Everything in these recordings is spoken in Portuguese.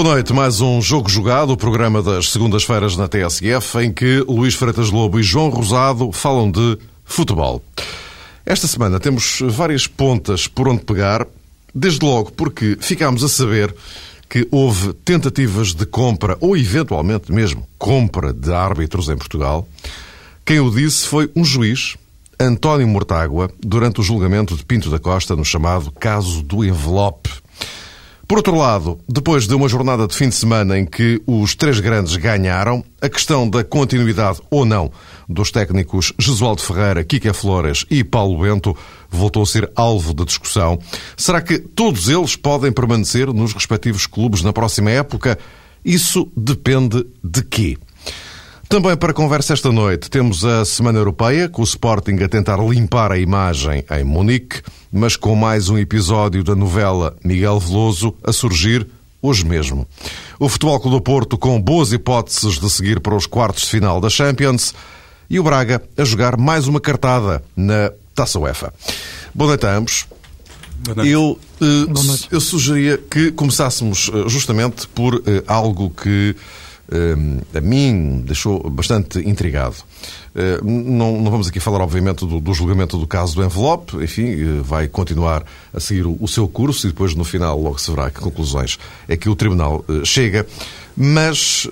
Boa noite, mais um Jogo Jogado, o programa das segundas-feiras na TSF, em que Luís Freitas Lobo e João Rosado falam de futebol. Esta semana temos várias pontas por onde pegar, desde logo porque ficámos a saber que houve tentativas de compra, ou eventualmente mesmo compra de árbitros em Portugal. Quem o disse foi um juiz, António Mortágua, durante o julgamento de Pinto da Costa no chamado caso do envelope. Por outro lado, depois de uma jornada de fim de semana em que os três grandes ganharam, a questão da continuidade ou não dos técnicos Jesualdo Ferreira, Kika Flores e Paulo Bento voltou a ser alvo de discussão. Será que todos eles podem permanecer nos respectivos clubes na próxima época? Isso depende de quê? Também para conversa esta noite temos a Semana Europeia, com o Sporting a tentar limpar a imagem em Munique, mas com mais um episódio da novela Miguel Veloso a surgir hoje mesmo. O Futebol Clube do Porto com boas hipóteses de seguir para os quartos de final da Champions e o Braga a jogar mais uma cartada na Taça UEFA. Boa noite a ambos. Eu, uh, eu sugeria que começássemos uh, justamente por uh, algo que a mim deixou bastante intrigado. Não, não, vamos aqui falar, obviamente, do, do, julgamento do caso do envelope, enfim, vai continuar a seguir o, o, seu curso e depois, no final, logo se verá que conclusões é que o Tribunal chega. Mas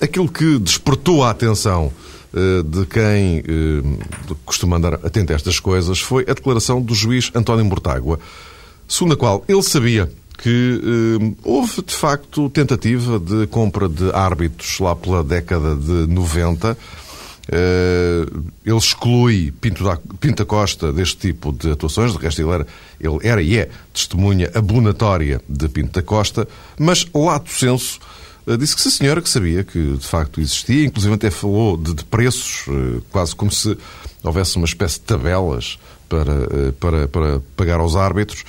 aquilo que despertou a atenção de quem costuma andar atento a estas coisas foi a declaração do juiz António Mortágua, segundo a qual ele sabia que eh, houve de facto tentativa de compra de árbitros lá pela década de 90. Eh, ele exclui Pinto, da, Pinto Costa deste tipo de atuações, de resto ele era, ele era e é testemunha abonatória de Pinto da Costa, mas lato senso eh, disse que sim senhora, que sabia que de facto existia, inclusive até falou de, de preços, eh, quase como se houvesse uma espécie de tabelas para, para, para pagar aos árbitros.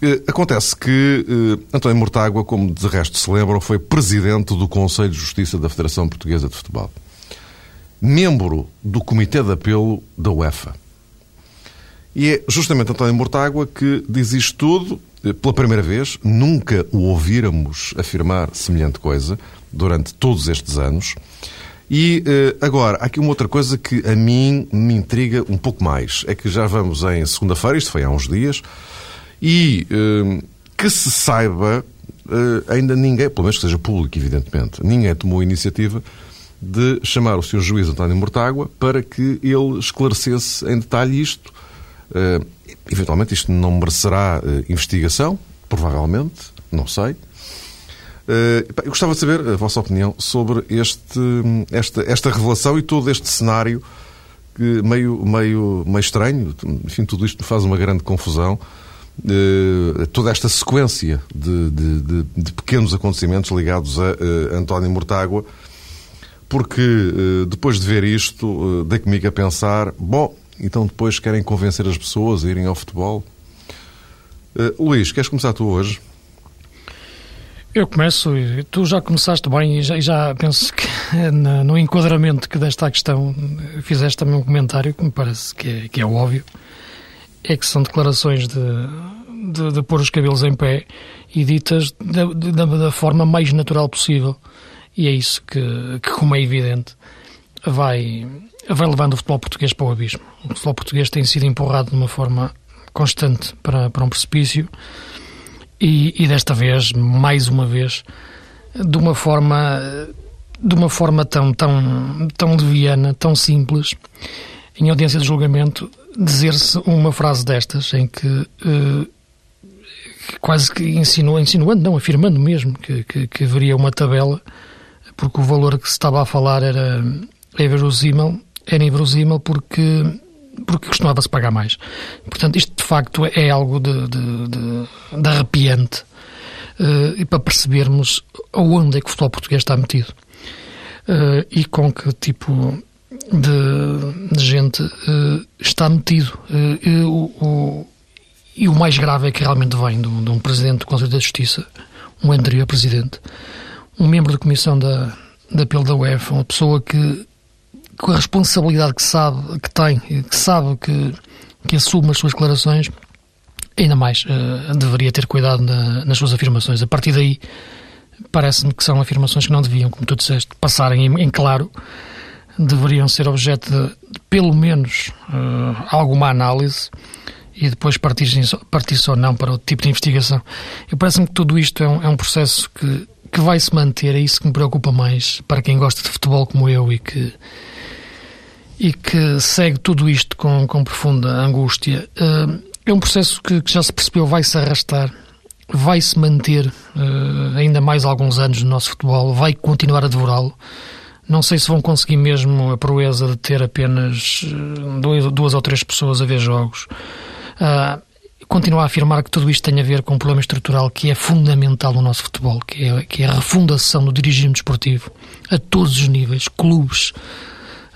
Eh, acontece que uh, António Mortágua, como de resto se lembram, foi presidente do Conselho de Justiça da Federação Portuguesa de Futebol. Membro do Comitê de Apelo da UEFA. E é justamente António Mortágua que diz isto tudo eh, pela primeira vez. Nunca o ouvíramos afirmar semelhante coisa durante todos estes anos. E agora, há aqui uma outra coisa que a mim me intriga um pouco mais. É que já vamos em segunda-feira, isto foi há uns dias, e uh, que se saiba, uh, ainda ninguém, pelo menos que seja público, evidentemente, ninguém tomou a iniciativa de chamar o Sr. Juiz António Mortágua para que ele esclarecesse em detalhe isto. Uh, eventualmente isto não merecerá investigação, provavelmente, não sei. eu gostava de saber a vossa opinião sobre este, esta, esta revelação e todo este cenário que meio, meio, meio estranho. Enfim, tudo isto me faz uma grande confusão. Eh, toda esta sequência de, de, de, de, pequenos acontecimentos ligados a uh, António Mortágua, porque uh, depois de ver isto, dei comigo a pensar: bom, então depois querem convencer as pessoas a irem ao futebol? Luís, queres começar tu hoje? Eu começo, tu já começaste bem e já, já penso que no enquadramento que desta questão fizeste também um comentário que me parece que é, que é óbvio é que são declarações de, de, de pôr os cabelos em pé e ditas da, da, da, forma mais natural possível. E é isso que, que, como é evidente, vai, vai levando o futebol português para o abismo. O futebol português tem sido empurrado de uma forma constante para, para um precipício e, e desta vez, mais uma vez, de uma forma de uma forma tão, tão, tão leviana, tão simples, em audiência de julgamento, dizer-se uma frase destas em que uh, quase que insinuou, insinuando, não, afirmando mesmo que, que, que, haveria uma tabela, porque o valor que se estava a falar era inverosímil, era inverosímil porque, porque costumava-se pagar mais. Portanto, isto de facto é algo de, de, de, de arrepiante uh, e para percebermos aonde é que o futebol português está metido. Uh, e com que tipo de, de gente uh, está metido. Uh, e, o, o, e o mais grave é que realmente vem de um, de um presidente do Conselho da Justiça, um anterior presidente, um membro da comissão da, da apelo da UEFA, uma pessoa que, com a responsabilidade que sabe, que tem, que sabe que, que assume as suas declarações, ainda mais uh, deveria ter cuidado na, nas suas afirmações. A partir daí parece-me que são afirmações que não deviam, como tu disseste, passarem em, em claro, deveriam ser objeto de, pelo menos uh, alguma análise e depois partir-se partir ou não para outro tipo de investigação. Eu parece-me que tudo isto é um, é um processo que, que vai se manter, é isso que me preocupa mais para quem gosta de futebol como eu e que e que segue tudo isto com, com profunda angústia. Uh, é um processo que, que já se percebeu vai se arrastar vai se manter uh, ainda mais alguns anos no nosso futebol, vai continuar a devorá-lo. Não sei se vão conseguir mesmo a proeza de ter apenas dois, duas ou três pessoas a ver jogos. Uh, continuo a afirmar que tudo isto tem a ver com um problema estrutural que é fundamental no nosso futebol, que é, que é a refundação do dirigimento desportivo a todos os níveis, clubes,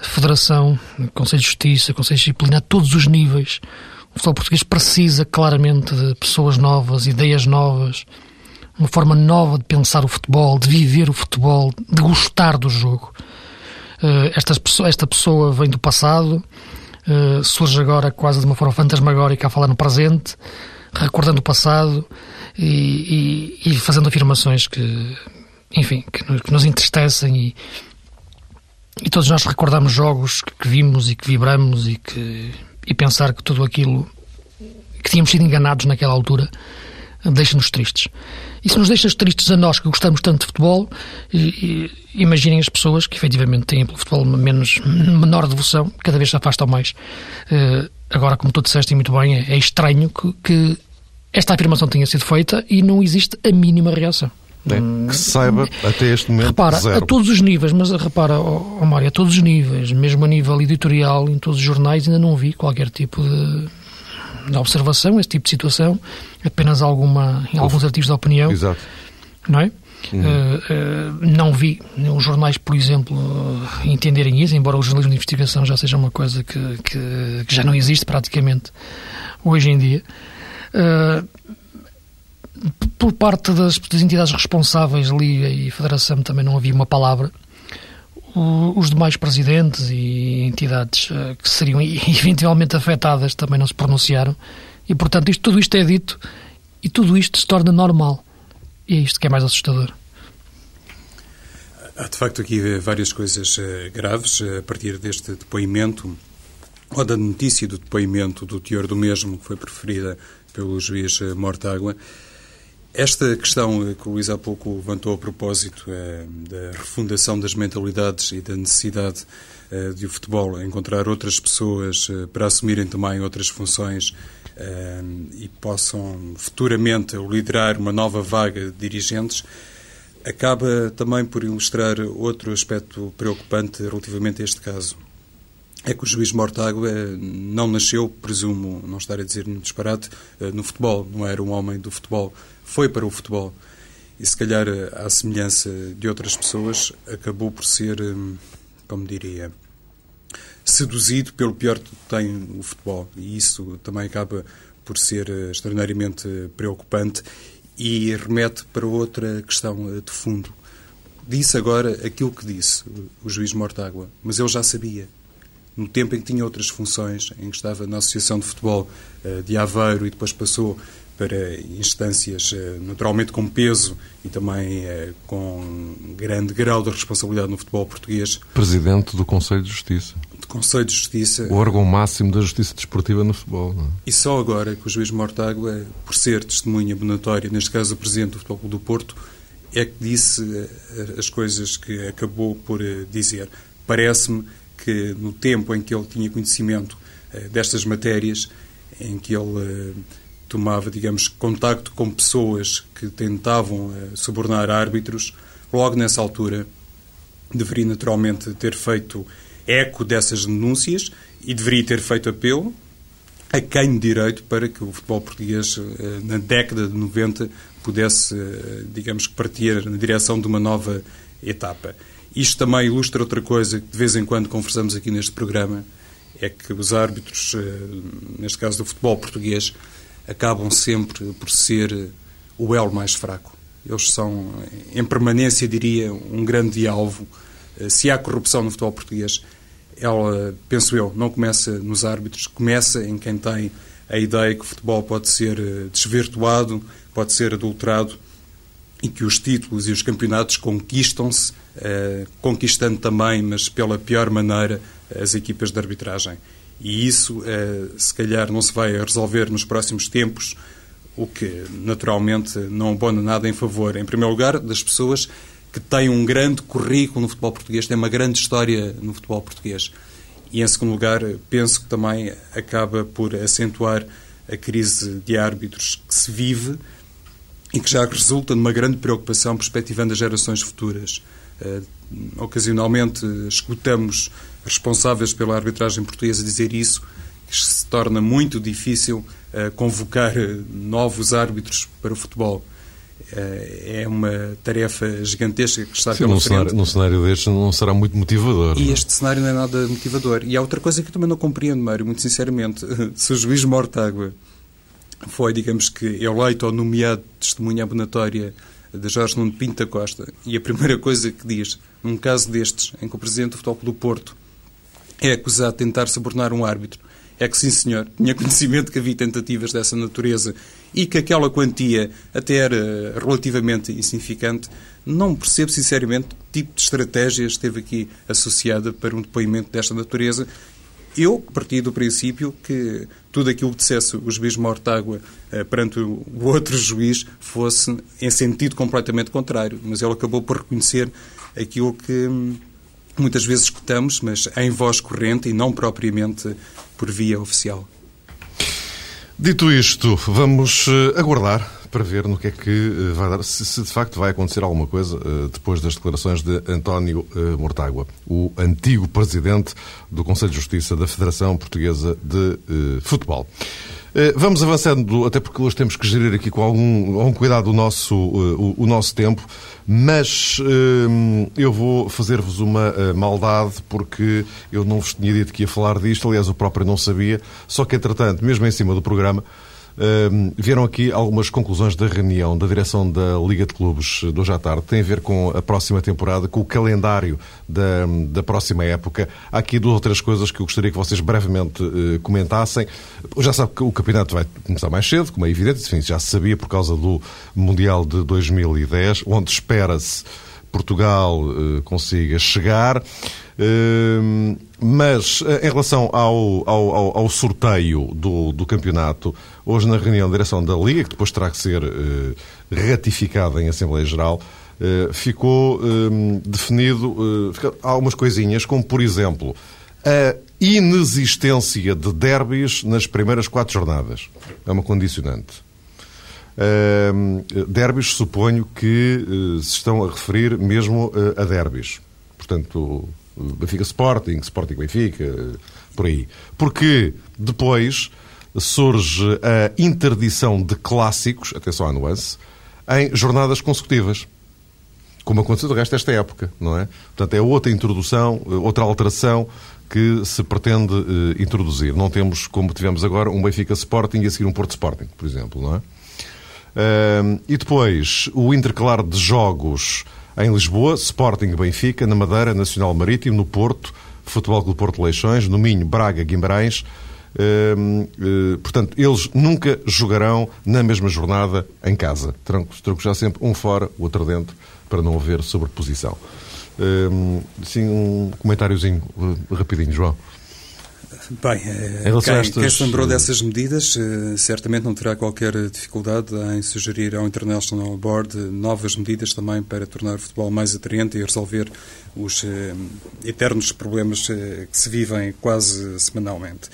federação, Conselho de Justiça, Conselho de Disciplina, a todos os níveis o futebol português precisa claramente de pessoas novas, ideias novas, uma forma nova de pensar o futebol, de viver o futebol, de gostar do jogo. Uh, esta, pessoa, esta pessoa vem do passado, uh, surge agora quase de uma forma fantasmagórica a falar no presente, recordando o passado e, e, e fazendo afirmações que, enfim, que nos, que nos entristecem e, e todos nós recordamos jogos que, que vimos e que vibramos e que e pensar que tudo aquilo que tínhamos sido enganados naquela altura deixa-nos tristes. E se nos deixa tristes a nós que gostamos tanto de futebol, e, e, imaginem as pessoas que efetivamente têm pelo futebol menos, menor devoção, cada vez se afastam mais. Uh, agora, como tu disseste muito bem, é, é estranho que, que esta afirmação tenha sido feita e não existe a mínima reação. É, que se saiba até este momento. Repara, zero. a todos os níveis, mas repara, oh, oh Mário, a todos os níveis, mesmo a nível editorial, em todos os jornais, ainda não vi qualquer tipo de, de observação, esse tipo de situação, apenas alguma, em alguns artigos de opinião. Exato. Não é? Uhum. Uh, uh, não vi os jornais, por exemplo, uh, entenderem isso, embora o jornalismo de investigação já seja uma coisa que, que, que já não existe praticamente hoje em dia por parte das, das, entidades responsáveis, Liga e Federação, também não havia uma palavra. O, os demais presidentes e entidades que seriam eventualmente afetadas também não se pronunciaram. E, portanto, isto, tudo isto é dito e tudo isto se torna normal. E é isto que é mais assustador. Há, de facto, aqui várias coisas uh, graves uh, a partir deste depoimento ou da notícia do depoimento do teor do mesmo que foi preferida pelo juiz Mortágua. Esta questão que o Luís há pouco levantou a propósito da refundação das mentalidades e da necessidade de o futebol encontrar outras pessoas para assumirem também outras funções e possam futuramente liderar uma nova vaga de dirigentes, acaba também por ilustrar outro aspecto preocupante relativamente a este caso. É que o juiz Mortágua não nasceu, presumo não estar a dizer um disparate, no futebol, não era um homem do futebol foi para o futebol e, se calhar, à semelhança de outras pessoas, acabou por ser, como diria, seduzido pelo pior que tem o futebol. E isso também acaba por ser eh, extraordinariamente preocupante e remete para outra questão eh, de fundo. Disse agora aquilo que disse o juiz Mortágua, mas ele já sabia. No tempo em que tinha outras funções, em que estava na Associação de Futebol eh, de Aveiro e depois passou para instâncias eh, naturalmente com peso e também eh, com grande grau de responsabilidade no futebol português. Presidente do Conselho de Justiça. Do Conselho de Justiça. O órgão máximo da justiça desportiva no futebol. É? E só agora que o juiz Mortágua, por ser testemunha abonatória, neste caso o Presidente do Futebol do Porto, é que disse eh, as coisas que acabou por dizer. Parece-me que no tempo em que ele tinha conhecimento destas matérias, em que ele tomava, digamos, contacto com pessoas que tentavam subornar árbitros, logo nessa altura deveria naturalmente ter feito eco dessas denúncias e deveria ter feito apelo a quem de direito para que o futebol português, eh, na década de 90, pudesse, eh, digamos, partir na direção de uma nova etapa. Isto também ilustra outra coisa que de vez em quando conversamos aqui neste programa, é que os árbitros, neste caso do futebol português, acabam sempre por ser o elo mais fraco. Eles são, em permanência, diria, um grande alvo. Eh, se há corrupção no futebol português, ela, penso eu, não começa nos árbitros, começa em quem tem a ideia que o futebol pode ser eh, desvirtuado, pode ser adulterado e que os títulos e os campeonatos conquistam-se, uh, conquistando também, mas pela pior maneira, as equipas de arbitragem. E isso, se calhar, não se vai resolver nos próximos tempos, o que, naturalmente, não abona nada em favor, em primeiro lugar, das pessoas que têm um grande currículo no futebol português, têm uma grande história no futebol português. E, em segundo lugar, penso que também acaba por acentuar a crise de árbitros que se vive e que já resulta numa grande preocupação perspectivando as gerações futuras. Uh, ocasionalmente escutamos responsáveis pela arbitragem portuguesa dizer isso, que se torna muito difícil uh, convocar novos árbitros para o futebol. Uh, é uma tarefa gigantesca que está Sim, pela num frente. Cenário, num cenário deste não será muito motivador. E não? É? este cenário não é nada motivador. E há outra coisa que eu também não compreendo, Mário, muito sinceramente. Se o juiz Mortágua foi, digamos que, eleito ou nomeado testemunha abonatória de Jorge Nuno Pinto da Costa. E a primeira coisa que diz, num caso destes, em que o Presidente do Futebol do Porto é acusado de tentar subornar um árbitro, é que, sim, senhor, tinha conhecimento que havia tentativas dessa natureza e que aquela quantia até era relativamente insignificante, não percebo, sinceramente, que tipo de estratégia esteve aqui associada para um depoimento desta natureza eu parti do princípio que tudo aquilo que dissesse o juiz Mortágua eh, perante o outro juiz fosse em sentido completamente contrário, mas ele acabou por reconhecer aquilo que hum, muitas vezes escutamos, mas em voz corrente e não propriamente por via oficial. Dito isto, vamos eh, aguardar para ver no que é que eh, vai dar, se, se de facto vai acontecer alguma coisa uh, depois das declarações de António uh, Mortágua, o antigo presidente do Conselho de Justiça da Federação Portuguesa de Futebol. Vamos avançando, até porque hoje temos que gerir aqui com algum, algum cuidado o nosso, o, o nosso tempo, mas eu vou fazer-vos uma maldade porque eu não vos tinha dito que ia falar disto, aliás, o próprio não sabia, só que, entretanto, mesmo em cima do programa, Vieram aqui algumas conclusões da reunião da direção da Liga de Clubes de hoje à tarde. Tem a ver com a próxima temporada, com o calendário da, da próxima época. Há aqui duas ou três coisas que eu gostaria que vocês brevemente uh, comentassem. Já sabe que o campeonato vai começar mais cedo, como é evidente, enfim, já se sabia por causa do Mundial de 2010, onde espera-se Portugal uh, consiga chegar. Uh, mas em relação ao, ao, ao sorteio do, do, campeonato, hoje na reunião da direção da Liga, que depois terá que ser uh, ratificada em Assembleia Geral, ficou definido algumas coisinhas, como por exemplo a inexistência de derbys nas primeiras quatro jornadas. É uma condicionante. Uh, derbys, suponho que uh, se estão a referir mesmo uh, a derbys. Portanto, Benfica Sporting, Sporting Benfica, por aí. Porque depois surge a interdição de clássicos, atenção à nuance, em jornadas consecutivas. Como aconteceu de resto esta época, não é? Portanto, é outra introdução, outra alteração que se pretende introduzir. Não temos, como tivemos agora, um Benfica Sporting e a seguir um Porto Sporting, por exemplo, não é? E depois o intercalar de jogos em Lisboa, Sporting Benfica, na Madeira, Nacional Marítimo, no Porto, Futebol Clube Porto Leixões, no Minho, Braga, Guimarães. Uh, portanto, eles nunca jogarão na mesma jornada em casa. Terão, que já sempre um fora, o outro dentro, para não haver sobreposição. Uh, sim, um comentáriozinho uh, rapidinho, João. Bem, eh, quem, estas... quem se lembrou dessas medidas eh, certamente não terá qualquer dificuldade em sugerir ao International Board novas medidas também para tornar o futebol mais atraente e resolver os eh, eternos problemas que se vivem quase semanalmente.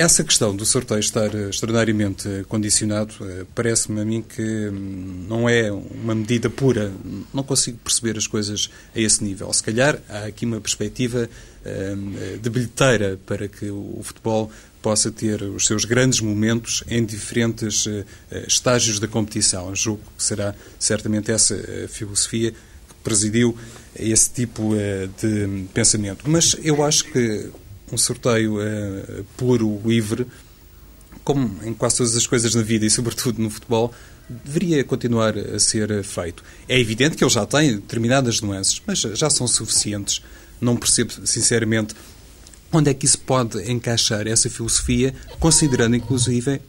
Essa questão do sorteio estar extraordinariamente condicionado parece-me a mim que hum, não é uma medida pura. Não consigo perceber as coisas a esse nível. Se calhar há aqui uma perspectiva hum, de bilheteira para que o futebol possa ter os seus grandes momentos em diferentes eh, estágios da competição. Julgo que será certamente essa filosofia que presidiu esse tipo eh, de pensamento. Mas eu acho que um sorteio uh, puro, livre, como em quase todas as coisas na vida e sobretudo no futebol, deveria continuar a ser feito. É evidente que ele já tem determinadas nuances, mas já são suficientes. Não percebo, sinceramente, onde é que isso pode encaixar essa filosofia, considerando inclusive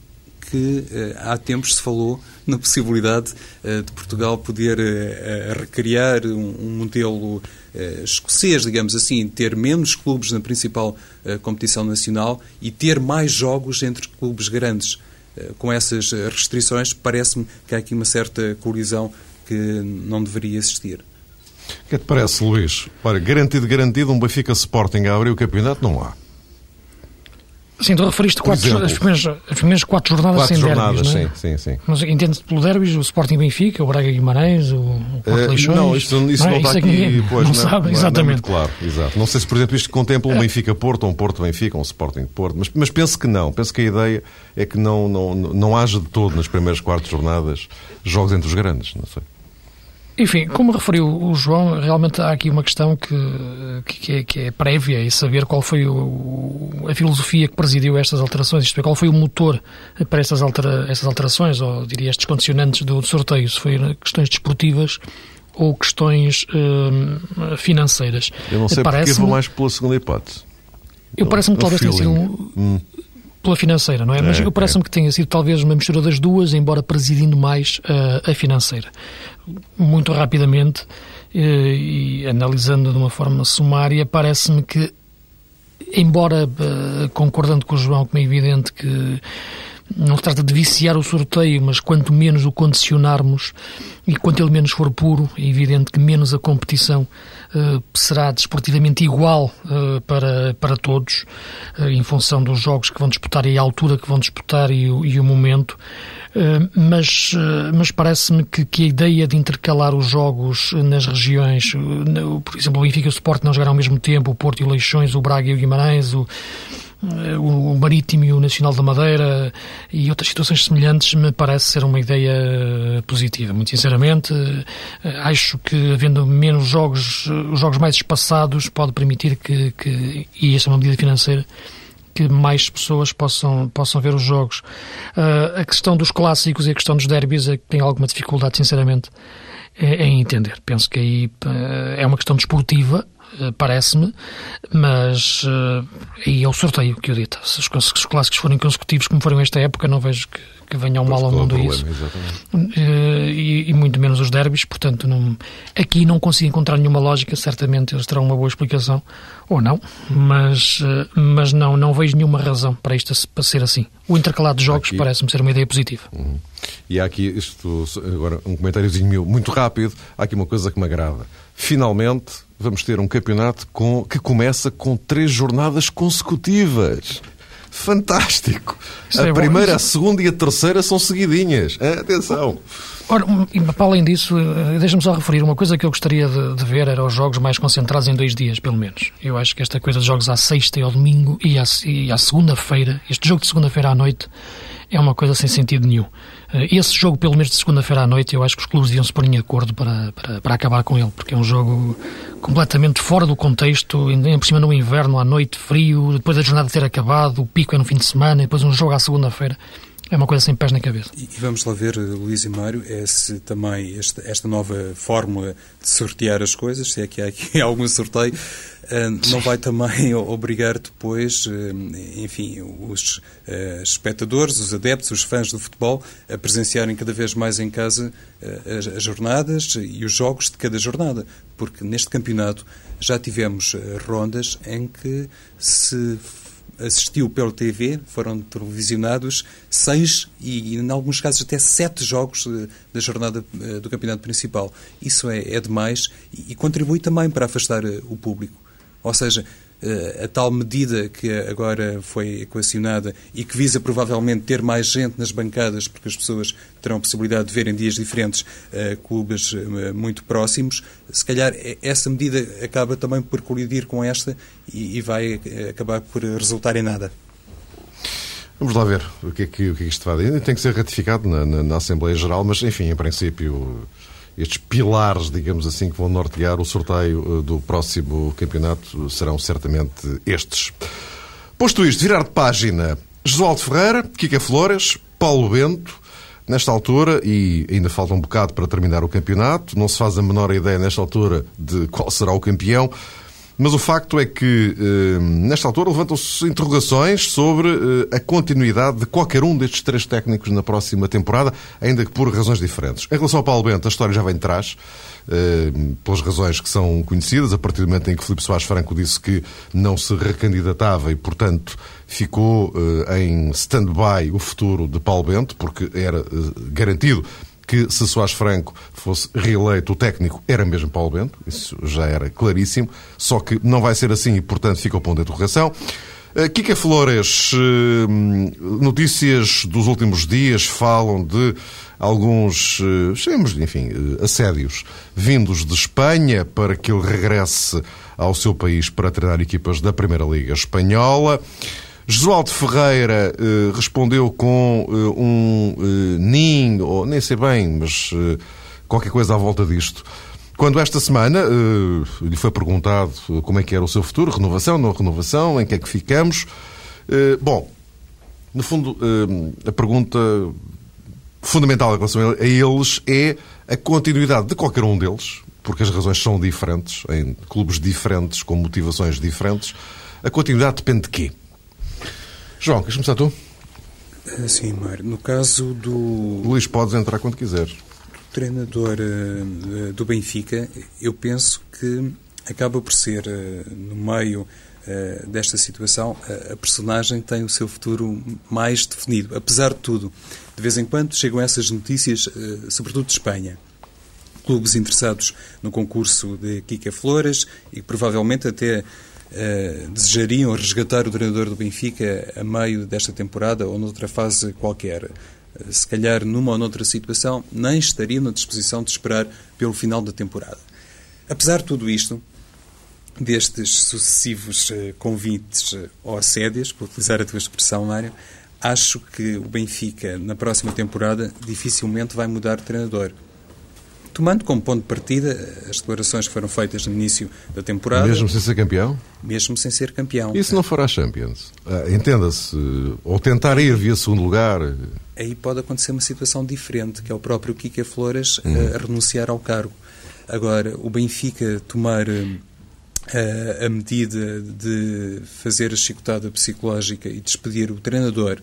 que há tempos se falou na possibilidade de Portugal poder recriar um modelo escocês, digamos assim, ter menos clubes na principal competição nacional e ter mais jogos entre clubes grandes. Com essas restrições, parece-me que há aqui uma certa colisão que não deveria existir. O que é que te parece, Luís? Olha, garantido, garantido, um Benfica Sporting a abrir o campeonato não há. Sim, tu referiste quatro, as, primeiras, as primeiras quatro jornadas quatro sem jornadas, derbys, sim, sim, sim. Mas entende-se pelo derbys o Sporting Benfica, o Braga Guimarães, o, o Porto Uh, Leixões... não, isso, isso não, é? está Isso é aqui, ninguém pois, não, não, sabe, não é- não é exatamente. claro, exato. Não sei se, por exemplo, isto contempla um Benfica-Porto, ou um Porto-Benfica, um Sporting-Porto, mas, mas penso que não. Penso que a ideia é que não, não, não haja de todo nas primeiras quatro jornadas jogos entre os grandes, não sei. Enfim, como referiu o João, realmente há aqui uma questão que, que, é, que é prévia e saber qual foi o, a filosofia que presidiu estas alterações, isto é, qual foi o motor para estas, altera, estas alterações, ou diria estes condicionantes do sorteio, se foi questões desportivas ou questões hum, financeiras. Eu não sei porque Parece-me- vou mais pela segunda hipótese. Eu parece-me O que talvez tenha sido um, pela financeira, não é? Mas É, eu parece-me que tenha sido talvez uma mistura das duas, embora presidindo mais uh, a financeira. Muito rapidamente uh, e analisando de uma forma sumária, parece-me que, embora uh, concordando com o João, como é evidente que não se trata de viciar o sorteio, mas quanto menos o condicionarmos e quanto ele menos for puro, é evidente que menos a competição será desportivamente igual eh, para, para todos, eh, em função dos jogos que vão disputar e a altura que vão disputar e o, e o momento. Eh, mas eh, mas parece-me que, que a ideia de intercalar os jogos nas regiões, eh, por exemplo, o Benfica e o Sport não jogaram ao mesmo tempo, o Porto e o Leixões, o Braga e o Guimarães, o, eh, o Marítimo e o Nacional da Madeira e outras situações semelhantes me parece ser uma ideia eh, positiva. Muito sinceramente, eh, acho que havendo menos jogos, eh, os jogos mais espaçados pode permitir que, que e esta é uma medida financeira, que mais pessoas possam, possam ver os jogos. Ah, a questão dos clássicos e a questão dos derbys é que tem alguma dificuldade, sinceramente, eh, em entender. Penso que aí eh, é uma questão desportiva, eh, parece-me, mas eh, aí é o sorteio que eu dito. Se os, se os clássicos forem consecutivos, como foram esta época, não vejo que, que venha um mal ao o mundo problema, isso. Eh, e, e muito menos os derbys, portanto, não, aqui não consigo encontrar nenhuma lógica, certamente eles terão uma boa explicação, ou não, mas, eh, mas não, não vejo nenhuma razão para isto para ser assim. O intercalado de jogos parece-me ser uma ideia positiva. E há aqui, isto, agora um comentáriozinho meu, muito rápido, há aqui uma coisa que me agrada. Finalmente vamos ter um campeonato com, que começa com três jornadas consecutivas. Fantástico! Isso a é bom. primeira, a Isso- segunda e a terceira são seguidinhas. Atenção! Ora, para além disso, eh, deixa-me só referir, uma coisa que eu gostaria de, de ver era os jogos mais concentrados em dois dias, pelo menos. Eu acho que esta coisa de jogos à sexta e ao domingo e à, e à segunda-feira, este jogo de segunda-feira à noite, é uma coisa sem sentido nenhum. Eh, Esse jogo, pelo menos de segunda-feira à noite, eu acho que os clubes deviam se pôr em acordo para, para, para acabar com ele, porque é um jogo completamente fora do contexto, ainda por cima no inverno, à noite, frio, depois da jornada ter acabado, o pico é no fim de semana, depois um jogo à segunda-feira. É uma coisa sem pés na cabeça. E vamos lá ver, eh, Luís e Mário, é se também esta, esta nova fórmula de sortear as coisas, se é que há aqui algum sorteio, eh, não vai também obrigar depois, eh, enfim, os espectadores, os adeptos, os fãs do futebol, a presenciarem cada vez mais em casa as, as jornadas e os jogos de cada jornada. Porque neste campeonato já tivemos rondas em que se assistiu pela TV, foram televisionados seis e, em alguns casos, até sete jogos eh, da jornada eh, do campeonato principal. Isso é, é demais e, e contribui também para afastar eh, o público. Ou seja, a tal medida que agora foi equacionada e que visa provavelmente ter mais gente nas bancadas, porque as pessoas terão a possibilidade de ver em dias diferentes eh, clubes eh, muito próximos, se calhar eh, essa medida acaba também por colidir com esta e, vai eh, acabar por resultar em nada. Vamos lá ver o que é que, o que, é que isto vai dar. Tem que ser ratificado na, na, na Assembleia Geral, mas, enfim, em princípio, estes pilares, digamos assim, que vão nortear o sorteio eh, do próximo campeonato serão certamente estes. Posto isto, virar de página, Josualdo Ferreira, Kika Flores, Paulo Bento, nesta altura, e ainda falta um bocado para terminar o campeonato, não se faz a menor ideia nesta altura de qual será o campeão, Mas o facto é que, eh, nesta altura, levantam-se interrogações sobre eh, a continuidade de qualquer um destes três técnicos na próxima temporada, ainda que por razões diferentes. Em relação ao Paulo Bento, a história já vem de trás, eh, pelas razões que são conhecidas, a partir do momento em que Filipe Soares Franco disse que não se recandidatava e, portanto, ficou em stand-by o futuro de Paulo Bento, porque era garantido que se Soares Franco fosse reeleito, o técnico era mesmo Paulo Bento, isso já era claríssimo, só que não vai ser assim e, portanto, fica o ponto de interrogação. Eh, Kika Flores, eh, notícias dos últimos dias falam de alguns, eh, chamemos enfim, assédios vindos de Espanha para que ele regresse ao seu país para treinar equipas da Primeira Liga Espanhola. Josualdo Ferreira eh, respondeu com eh, um eh, nin, ou nem sei bem, mas qualquer coisa à volta disto. Quando esta semana lhe foi perguntado como é que era o seu futuro, renovação, não renovação, em que é que ficamos. Bom, no fundo, a pergunta fundamental em relação a eles é a continuidade de qualquer um deles, porque as razões são diferentes, em clubes diferentes, com motivações diferentes. A continuidade depende de quê? João, queres começar tu? Eh, sim, Mário. No caso do. Luís, podes entrar quando quiseres. treinador uh, do Benfica, eu penso que acaba por ser, uh, no meio uh, desta situação, a personagem tem o seu futuro mais definido. Apesar de tudo, de vez em quando chegam essas notícias, sobretudo de Espanha clubes interessados no concurso de Kika Flores e provavelmente até uh, desejariam resgatar o treinador do Benfica a meio desta temporada ou noutra fase qualquer. Uh, se calhar, numa ou noutra situação, nem estariam na disposição de esperar pelo final da temporada. Apesar de tudo isto, destes sucessivos uh, convites ou assédios, por utilizar a tua expressão, Mário, acho que o Benfica, na próxima temporada, dificilmente vai mudar de treinador tomando como ponto de partida as declarações que foram feitas no início da temporada. Mesmo sem ser campeão? Mesmo sem ser campeão. E se não for à Champions? Ah, Entenda-se, ou tentar ir via segundo lugar? Aí pode acontecer uma situação diferente, que é o próprio Kika Flores uhum. a, a renunciar ao cargo. Agora, o Benfica tomar a, eh, a medida de fazer a chicotada psicológica e despedir o treinador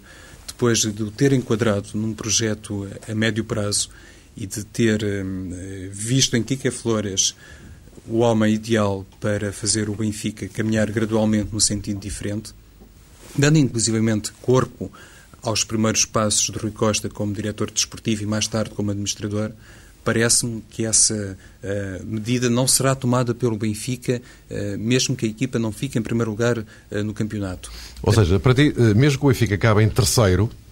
depois de o ter enquadrado num projeto a médio prazo e de ter hum, visto em Kika Flores o homem ideal para fazer o Benfica caminhar gradualmente no sentido diferente, dando inclusivamente corpo aos primeiros passos de Rui Costa como diretor desportivo e mais tarde como administrador, parece-me que essa uh, medida não será tomada pelo Benfica, uh, mesmo que a equipa não fique em primeiro lugar uh, no campeonato. Ou seja, para ti, mesmo que o Benfica acabe em terceiro, eh,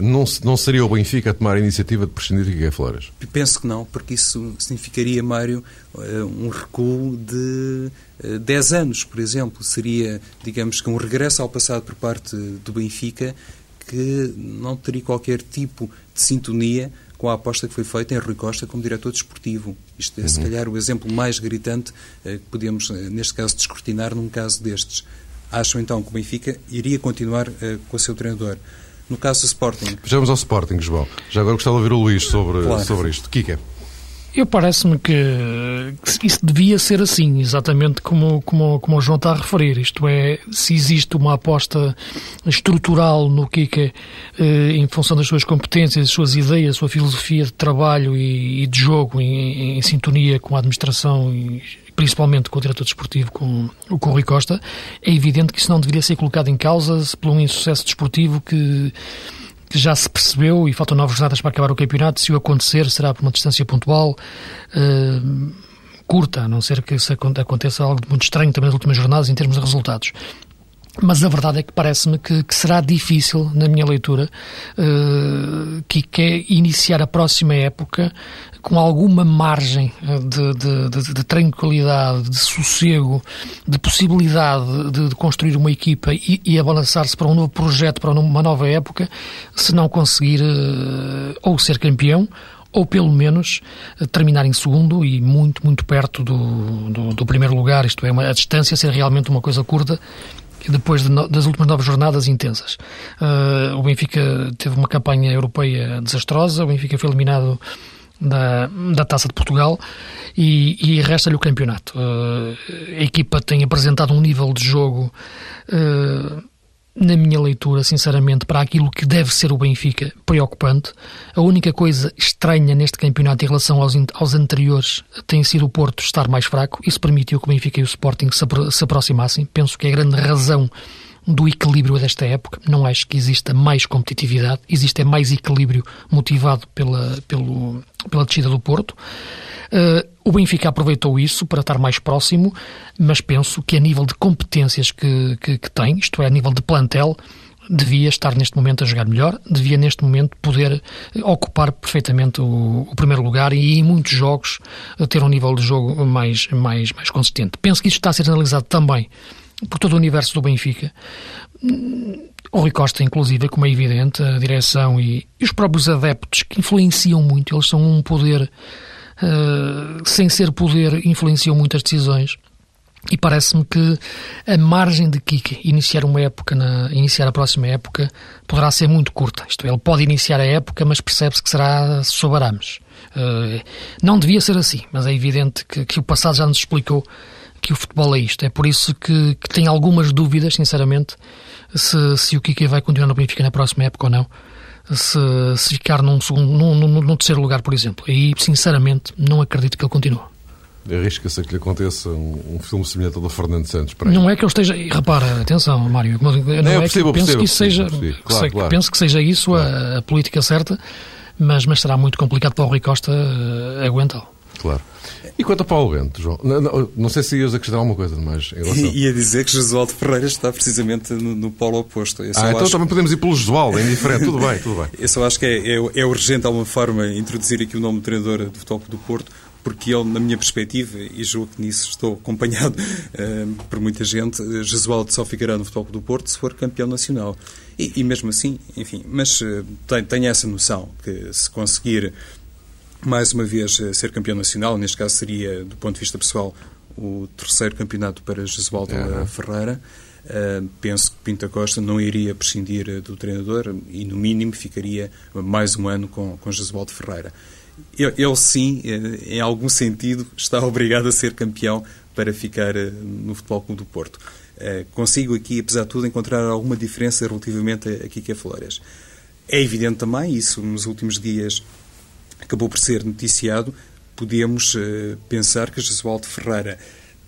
não, não seria o Benfica a tomar a iniciativa de prescindir de Guilherme Flores? Penso que não, porque isso significaria, Mário, eh, um recuo de 10 eh, anos, por exemplo. Seria, digamos que, um regresso ao passado por parte do Benfica que não teria qualquer tipo de sintonia com a aposta que foi feita em Rui Costa como diretor desportivo. Isto é, uhum. se calhar, o exemplo mais gritante que podemos, neste caso, descortinar num caso destes. Acham, então, que o Benfica iria continuar com o seu treinador no caso do Sporting. Vejamos ao Sporting, João. Já agora gostava de ouvir o Luís sobre, claro. sobre isto. Kika. Eu parece-me que, que, isso devia ser assim, exatamente como, como, como o João está a referir. Isto é, se existe uma aposta estrutural no Kika eh, em função das suas competências, das suas ideias, sua filosofia de trabalho e, e de jogo em, em, sintonia com a administração e principalmente com o diretor desportivo, com o Rui Costa, é evidente que isso não deveria ser colocado em causa por um insucesso desportivo que, que já se percebeu e faltam nove jornadas para acabar o campeonato. Se o acontecer, será por uma distância pontual. Uh, curta, a não ser que aconteça algo muito estranho também nas últimas jornadas em termos de resultados. Mas a verdade é que parece-me que, que, será difícil, na minha leitura, uh, que quer iniciar a próxima época com alguma margem eh, de, de, de, de tranquilidade, de sossego, de possibilidade de, de construir uma equipa e, e abalançar-se para um novo projeto, para uma nova época, se não conseguir uh, ou ser campeão ou pelo menos terminar em segundo e muito, muito perto do, do, do primeiro lugar, isto é, uma, a distância ser realmente uma coisa curta depois de no, das últimas nove jornadas intensas. Uh, o Benfica teve uma campanha europeia desastrosa, o Benfica foi eliminado da, da Taça de Portugal e, e resta-lhe o campeonato. Uh, a equipa tem apresentado um nível de jogo, uh, na minha leitura, sinceramente, para aquilo que deve ser o Benfica, preocupante. A única coisa estranha neste campeonato em relação aos, aos anteriores tem sido o Porto estar mais fraco. Isso permitiu que o Benfica e o Sporting se, se aproximassem. Penso que é a grande razão do equilíbrio desta época. Não acho que exista mais competitividade, existe é mais equilíbrio motivado pela, pelo, pela descida do Porto. Uh, o Benfica aproveitou isso para estar mais próximo, mas penso que a nível de competências que, que, que tem, isto é, a nível de plantel, devia estar neste momento a jogar melhor, devia neste momento poder ocupar perfeitamente o, o, primeiro lugar e em muitos jogos ter um nível de jogo mais, mais, mais consistente. Penso que isto está a ser analisado também por todo o universo do Benfica. O Rui Costa, inclusive, como é evidente, a direção e, e os próprios adeptos que influenciam muito, eles são um poder, uh, sem ser poder, influenciam muitas decisões. E parece-me que a margem de Kike iniciar uma época, na, iniciar a próxima época, poderá ser muito curta. Isto é, ele pode iniciar a época, mas percebe-se que será sob. Uh, não devia ser assim, mas é evidente que, que o passado já nos explicou que o futebol é isto. É por isso que, que tenho algumas dúvidas, sinceramente, se, se o Kike vai continuar no Benfica na próxima época ou não. Se, se ficar num, segundo, num, num, num terceiro lugar, por exemplo. E, sinceramente, não acredito que ele continue. Arrisca-se a que lhe aconteça um, um filme semelhante ao do Fernando Santos. Para não é que ele esteja. Repara, atenção, Mário. Não, não é, é possível, que penso que isso seja. Claro, sei, claro. Penso que seja isso claro. a, a, política certa, mas, mas será muito complicado para o Rui Costa uh, aguentá-lo. Claro. E quanto a Paulo Bento, João? Não, não, não, sei se ias acrescentar alguma coisa, mas. Relação... Ia dizer que Josualdo Ferreira está precisamente no, no polo oposto. Eu ah, então acho... também podemos ir pelo Josualdo, é indiferente. tudo bem, tudo bem. Eu só acho que é, é, é urgente, de alguma forma, introduzir aqui o nome do treinador do Futebol do Porto, porque ele, na minha perspectiva, e julgo que nisso estou acompanhado uh, por muita gente, Jesualdo só ficará no Futebol do Porto se for campeão nacional. E, e mesmo assim, enfim, mas uh, tenho, tenho essa noção que se conseguir mais uma vez eh, ser campeão nacional, neste caso seria, do ponto de vista pessoal, o terceiro campeonato para Jesualdo uhum. Ferreira. Uh, penso que Pinta Costa não iria prescindir eh, do treinador e, no mínimo, ficaria mais um ano com, com Jesualdo Ferreira. Ele, ele, sim, em algum sentido, está obrigado a ser campeão para ficar no Futebol Clube do Porto. Uh, consigo aqui, apesar de tudo, encontrar alguma diferença relativamente a, a Kike Flores. É evidente também, isso nos últimos dias acabou por ser noticiado, podemos uh, pensar que Jesualdo Ferreira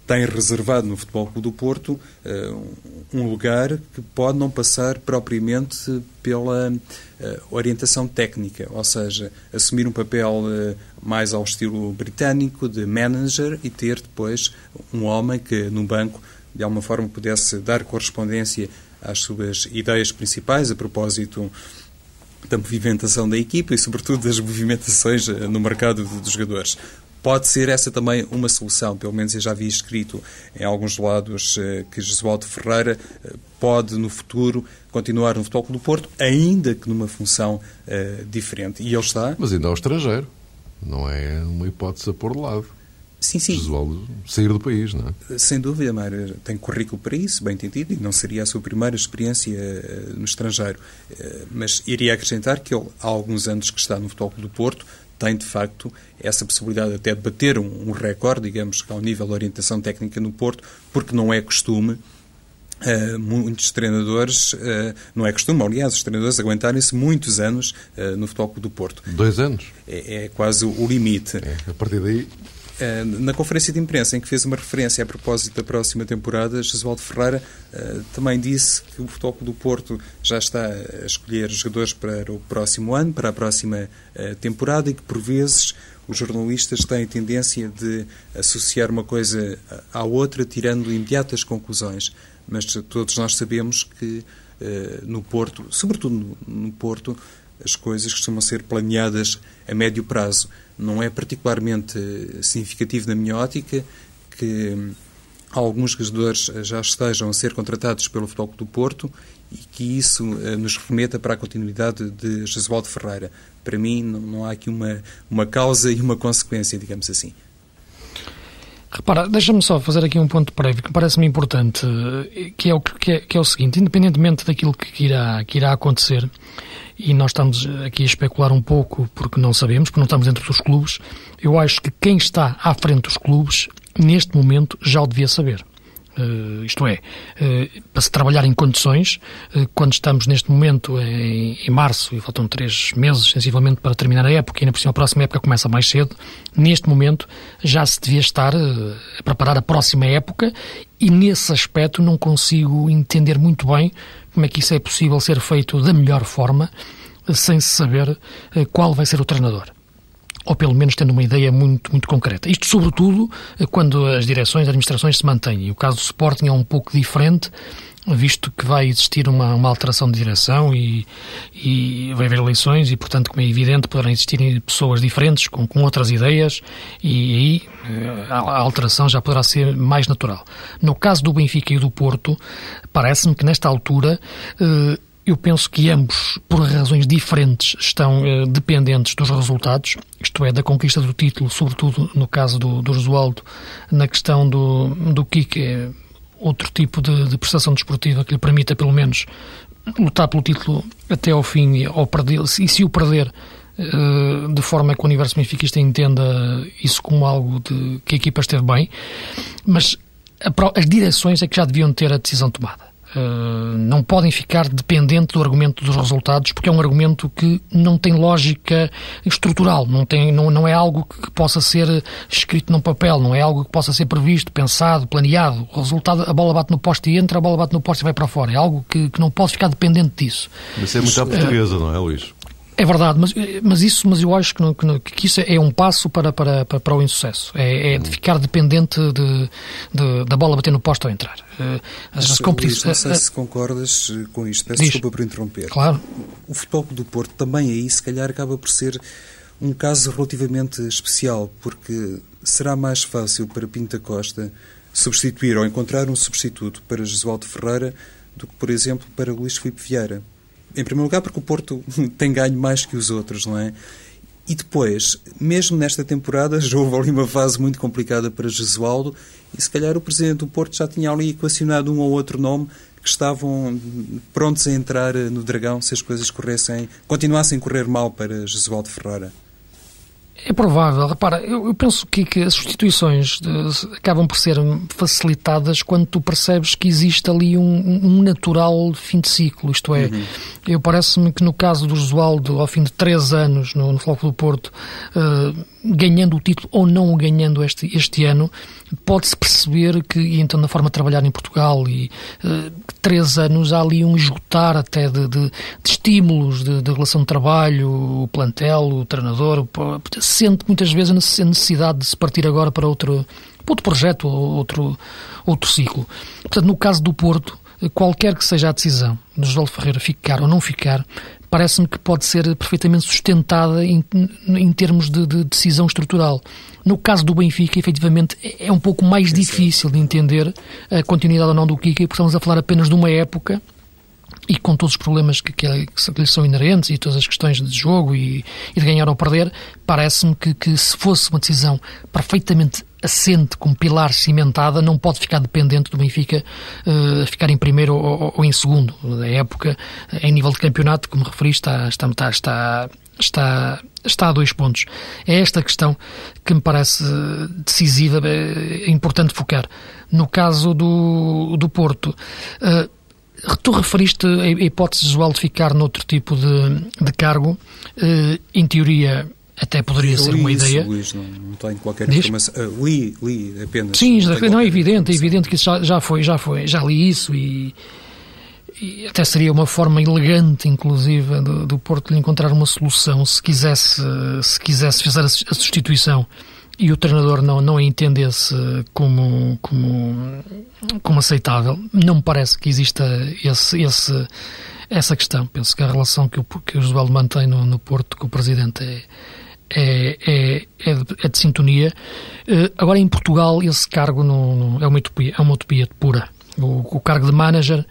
tem reservado no Futebol Clube do Porto uh, um lugar que pode não passar propriamente pela uh, orientação técnica, ou seja, assumir um papel uh, mais ao estilo britânico de manager e ter depois um homem que no banco de alguma forma pudesse dar correspondência às suas ideias principais a propósito da movimentação da equipa e, sobretudo, das movimentações eh, no mercado dos jogadores. Pode ser essa também uma solução, pelo menos eu já vi escrito em alguns lados eh, que Jesualdo Ferreira eh, pode, no futuro, continuar no Futebol do Porto, ainda que numa função uh, diferente. E ele está... Mas ainda ao estrangeiro. Não é uma hipótese a pôr de lado. Sim, sim. Jesualdo sair do país, não é? Sem dúvida, Mário. Tem currículo para isso, bem entendido, e não seria a sua primeira experiência uh, no estrangeiro. Uh, mas iria acrescentar que ele, há alguns anos que está no Futebol do Porto, tem de facto essa possibilidade até de bater um, um recorde, digamos, ao nível de orientação técnica no Porto, porque não é costume Uh, muitos treinadores, uh, não é costume, aliás, os treinadores aguentarem-se muitos anos uh, no Futebol do Porto. Dois anos? É, é quase o limite. É, a partir daí eh, na conferência de imprensa em que fez uma referência a propósito da próxima temporada, Jesualdo Ferreira eh, também disse que o Futebol do Porto já está a escolher jogadores para o próximo ano, para a próxima eh, temporada e que, por vezes, os jornalistas têm tendência de associar uma coisa à outra, tirando imediatas conclusões. Mas todos nós sabemos que no Porto, sobretudo no Porto, as coisas costumam ser planeadas a médio prazo. Não é particularmente significativo na minha ótica que alguns jogadores já estejam a ser contratados pelo Futebol do Porto e que isso eh, nos remeta para a continuidade de Jesualdo Ferreira. Para mim, não, há aqui uma, uma causa e uma consequência, digamos assim. Repara, deixa-me só fazer aqui um ponto prévio que parece-me importante, que é, o, que, é, que é o seguinte, independentemente daquilo que irá, que irá acontecer, e nós estamos aqui a especular um pouco porque não sabemos, porque não estamos dentro dos clubes, eu acho que quem está à frente dos clubes, neste momento, já o devia saber. Uh, isto é, uh, para se trabalhar em condições, uh, quando estamos neste momento em, em, março e faltam três meses sensivelmente para terminar a época e ainda por cima a próxima época começa mais cedo, neste momento já se devia estar a preparar a próxima época e nesse aspecto não consigo entender muito bem como é que isso é possível ser feito da melhor forma sem se saber qual vai ser o treinador ou pelo menos tendo uma ideia muito, muito concreta. Isto, sobretudo, quando as direções, as administrações se mantêm. O caso do Sporting é um pouco diferente, visto que vai existir uma, uma alteração de direção e, e, vai haver eleições e, portanto, como é evidente, poderão existir pessoas diferentes com, com outras ideias e aí eh, a, alteração já poderá ser mais natural. No caso do Benfica e do Porto, parece-me que nesta altura eh, eu penso que ambos, por razões diferentes, estão eh, dependentes dos resultados, isto é, da conquista do título, sobretudo no caso do, do Josualdo, na questão do, do Kike, outro tipo de, de prestação desportiva que lhe permita, pelo menos, lutar pelo título até ao fim, ao perder, e se o perder, eh, de forma que o universo benfiquista entenda isso como algo de, que a equipa esteve bem, mas as direções é que já deviam ter a decisão tomada. Uh, não podem ficar dependentes do argumento dos resultados, porque é um argumento que não tem lógica estrutural, não, tem, não, não é algo que possa ser escrito num papel, não é algo que possa ser previsto, pensado, planeado. O resultado, a bola bate no poste e entra, a bola bate no poste e vai para fora. É algo que, que não pode ficar dependente disso. Mas é muito à portuguesa, uh, não é, Luís? É verdade, mas, mas, isso, mas eu acho que, não, que, que, isso é um passo para, para, para, para o insucesso. É, é de ficar dependente de, de, da bola bater no posto ou entrar. Eh, as, as competições. Não sei se concordas eh, com isto. Peço Diz. desculpa por interromper. Claro. O futebol do Porto também aí, se calhar, acaba por ser um caso relativamente especial, porque será mais fácil para Pinta Costa substituir ou encontrar um substituto para Jesualdo Ferreira do que, por exemplo, para Luís Filipe Vieira em primeiro lugar, porque o Porto tem ganho mais que os outros, não é? E depois, mesmo nesta temporada, já houve ali uma fase muito complicada para Jesualdo e se calhar o Presidente do Porto já tinha ali equacionado um ou outro nome que estavam prontos a entrar no Dragão se as coisas corressem, continuassem a correr mal para Jesualdo Ferrara. É provável. Repara, eu, eu penso que, que, as substituições de, acabam por ser facilitadas quando tu percebes que existe ali um, um natural fim de ciclo. Isto é, uhum. eu parece-me que no caso do Josualdo, ao fim de três anos no, no Floco do Porto, uh, ganhando o título ou não o ganhando este, este ano, pode-se perceber que, e então na forma de trabalhar em Portugal, e uh, três anos há ali um esgotar até de, de, de estímulos de, relação de trabalho, o plantel, o treinador, sente muitas vezes a necessidade de se partir agora para outro, outro projeto ou outro, outro ciclo. Portanto, no caso do Porto, qualquer que seja a decisão do José Ferreira ficar ou não ficar, parece-me que pode ser perfeitamente sustentada em, em termos de, de, decisão estrutural. No caso do Benfica, efetivamente, é, é um pouco mais difícil de entender a continuidade ou não do Kika, porque estamos a falar apenas de uma época e com todos os problemas que, que, que lhe são inerentes e todas as questões de jogo e, e de ganhar ou perder, parece-me que, que se fosse uma decisão perfeitamente assente como pilar cimentada, não pode ficar dependente do Benfica uh, ficar em primeiro ou, ou, em segundo. Da época, em nível de campeonato, como referiste, está, está, está, está, está a dois pontos. É esta questão que me parece decisiva, é importante focar. No caso do, do Porto, uh, Tu referiste a hipótese usual de ficar noutro tipo de, de cargo. Uh, em teoria, até poderia ser uma isso, ideia. Luís, não, não tenho qualquer Diz? informação. Uh, li, li apenas. Sim, não, não é evidente, é evidente que isso já, já foi, já foi, já li isso e, e até seria uma forma elegante, inclusive, do, do Porto lhe encontrar uma solução se quisesse, se quisesse fazer a, a substituição e o treinador não, não a entendesse como, como, como aceitável, não me parece que exista esse, esse, essa questão. Penso que a relação que o, que o Josualdo mantém no, no Porto com o Presidente é, é, é, é, de, é de sintonia. Uh, agora, em Portugal, esse cargo não, é, uma utopia, é uma utopia pura. O, o cargo de manager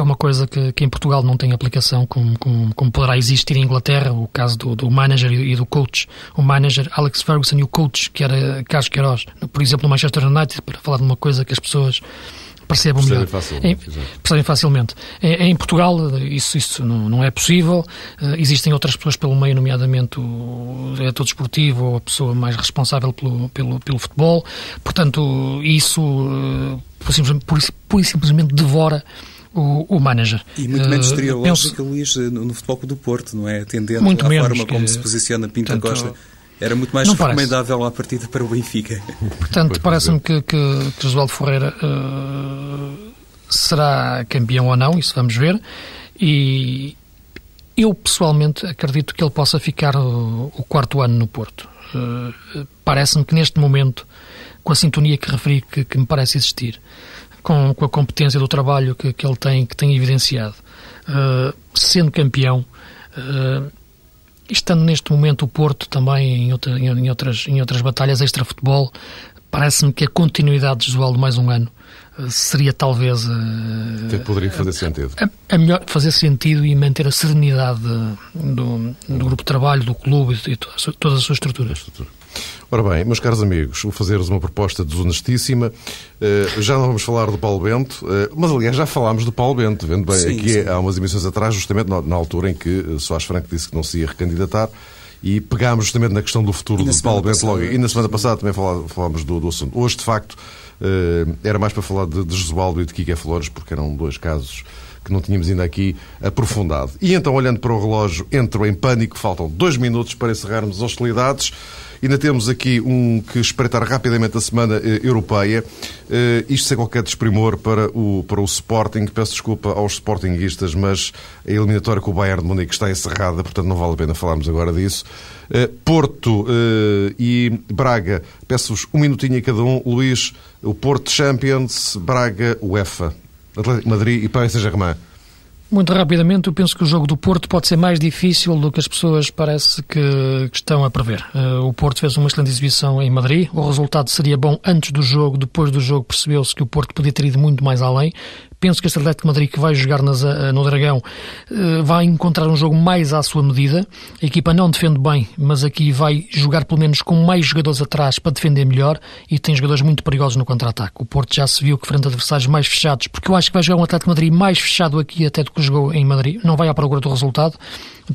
é uma coisa que, que em Portugal não tem aplicação, como, como, como, poderá existir em Inglaterra, o caso do, do manager e, do coach. O manager Alex Ferguson e o coach, que era Carlos Queiroz, por exemplo, no Manchester United, para falar de uma coisa que as pessoas percebam melhor. Facilmente, em, percebem facilmente. Em, em, Portugal isso, isso não, não é possível. Uh, existem outras pessoas pelo meio, nomeadamente o diretor desportivo ou a pessoa mais responsável pelo, pelo, pelo futebol. Portanto, isso uh, por, simplesmente, por, simplesmente devora o, o manager. E muito menos teria uh, lógica, penso... Luís, no, no Futebol do Porto, não é? Atendendo muito à forma como se posiciona Pinto tanto, Costa. Era muito mais recomendável à partida para o Benfica. Portanto, parece-me que, que, que Josualdo Ferreira uh, será campeão ou não, isso vamos ver. E eu, pessoalmente, acredito que ele possa ficar o, o quarto ano no Porto. Uh, parece-me que neste momento, com a sintonia que referi que, que me parece existir, com, com, a competência do trabalho que, que ele tem, que tem evidenciado, uh, sendo campeão, uh, estando neste momento o Porto também em, outra, em outras, em outras batalhas extra-futebol, parece-me que a continuidade de Joel de mais um ano eh, seria talvez Até poderia fazer sentido. a, a, melhor fazer sentido e manter a serenidade do, do grupo de trabalho do clube e toda a sua, todas as suas estruturas. Ora bem, meus caros amigos, vou fazer-vos uma proposta desonestíssima. Uh, já não vamos falar do Paulo Bento, uh, mas aliás já falámos do Paulo Bento, vendo bem, sim, aqui sim. há umas emissões atrás, justamente na, na altura em que uh, Soares Franco disse que não se ia recandidatar e pegámos justamente na questão do futuro do Paulo Bento logo. E na semana passada também falámos do, do assunto. Hoje, de facto, era mais para falar de, de Josualdo e de Kike Flores, porque eram dois casos que não tínhamos ainda aqui aprofundado. E então, olhando para o relógio, entro em pânico, faltam dois minutos para encerrarmos as hostilidades. Ainda temos aqui um que espreitar rapidamente a semana eh, europeia. Eh, isto sem qualquer desprimor para o, para o Sporting. Peço desculpa aos Sportinguistas, mas a eliminatória com o Bayern de Munique está encerrada, portanto não vale a pena falarmos agora disso. Eh, Porto eh, e Braga, peço-vos um minutinho a cada um. Luís, o Porto Champions, Braga, UEFA. Atlético Madrid e Paris Saint-Germain. Muito rapidamente, eu penso que o jogo do Porto pode ser mais difícil do que as pessoas parece que, que estão a prever. Uh, o Porto fez uma excelente exibição em Madrid, o resultado seria bom antes do jogo, depois do jogo percebeu-se que o Porto podia ter ido muito mais além. Penso que este Atlético Madrid que vai jogar nas, eh, no Dragão eh, vai encontrar um jogo mais à sua medida. A equipa não defende bem, mas aqui vai jogar pelo menos com mais jogadores atrás para defender melhor e tem jogadores muito perigosos no contra-ataque. O Porto já se viu que frente a adversários mais fechados, porque eu acho que vai jogar um Atlético Madrid mais fechado aqui até do que jogou em Madrid. Não vai à procura do resultado.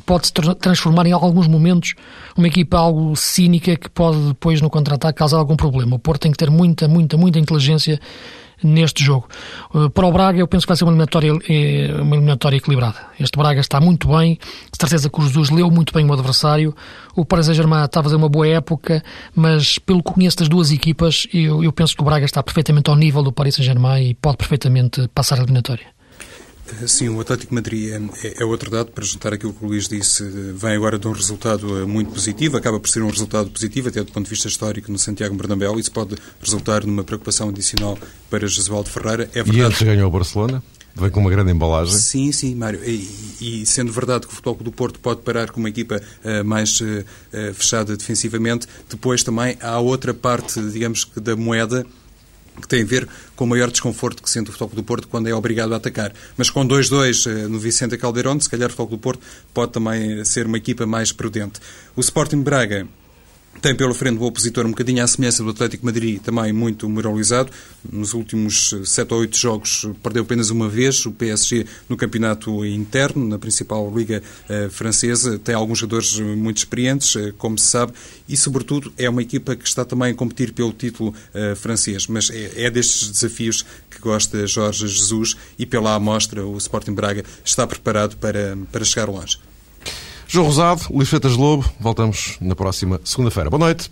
Pode se transformar em alguns momentos uma equipa algo cínica que pode depois no contra-ataque causar algum problema. O Porto tem que ter muita, muita, muita inteligência neste jogo. Eh, para o Braga, eu penso que vai ser uma eliminatória, eh, uma eliminatória equilibrada. Este Braga está muito bem, de certeza que o Jesus leu muito bem o adversário. O Paris Saint-Germain está a fazer uma boa época, mas pelo que conheço das duas equipas, eu, eu penso que o Braga está perfeitamente ao nível do Paris Saint-Germain e pode perfeitamente passar a eliminatória. Sim, o Atlético Madrid é, é, outro dado para juntar aquilo que o Luís disse. Vem agora de um resultado eh, muito positivo, acaba por ser um resultado positivo, até do ponto de vista histórico, no Santiago Bernabéu. Isso pode resultar numa preocupação adicional para Jesualdo Ferreira. É verdade... E antes ganhou o Barcelona? Vem com uma grande embalagem. Sim, sim, Mário. E, e, sendo verdade que o Futebol do Porto pode parar com uma equipa uh, mais uh, fechada defensivamente, depois também há outra parte, digamos que da moeda que tem a ver com o maior desconforto que sente o Futebol do Porto quando é obrigado a atacar. Mas com 2-2 eh, no Vicente Caldeirão, se calhar o Futebol do Porto pode também ser uma equipa mais prudente. O Sporting Braga tem pela frente o opositor um bocadinho à semelhança do Atlético Madrid, também muito moralizado. Nos últimos 7 ou 8 jogos perdeu apenas uma vez o PSG no campeonato interno, na principal liga uh, francesa. Tem alguns jogadores muito experientes, uh, como se sabe, e sobretudo é uma equipa que está também a competir pelo título uh, francês. Mas é, é, destes desafios que gosta Jorge Jesus e pela amostra o Sporting Braga está preparado para, para chegar longe. João Rosado, Luís Freitas Lobo, voltamos na próxima segunda-feira. Boa noite.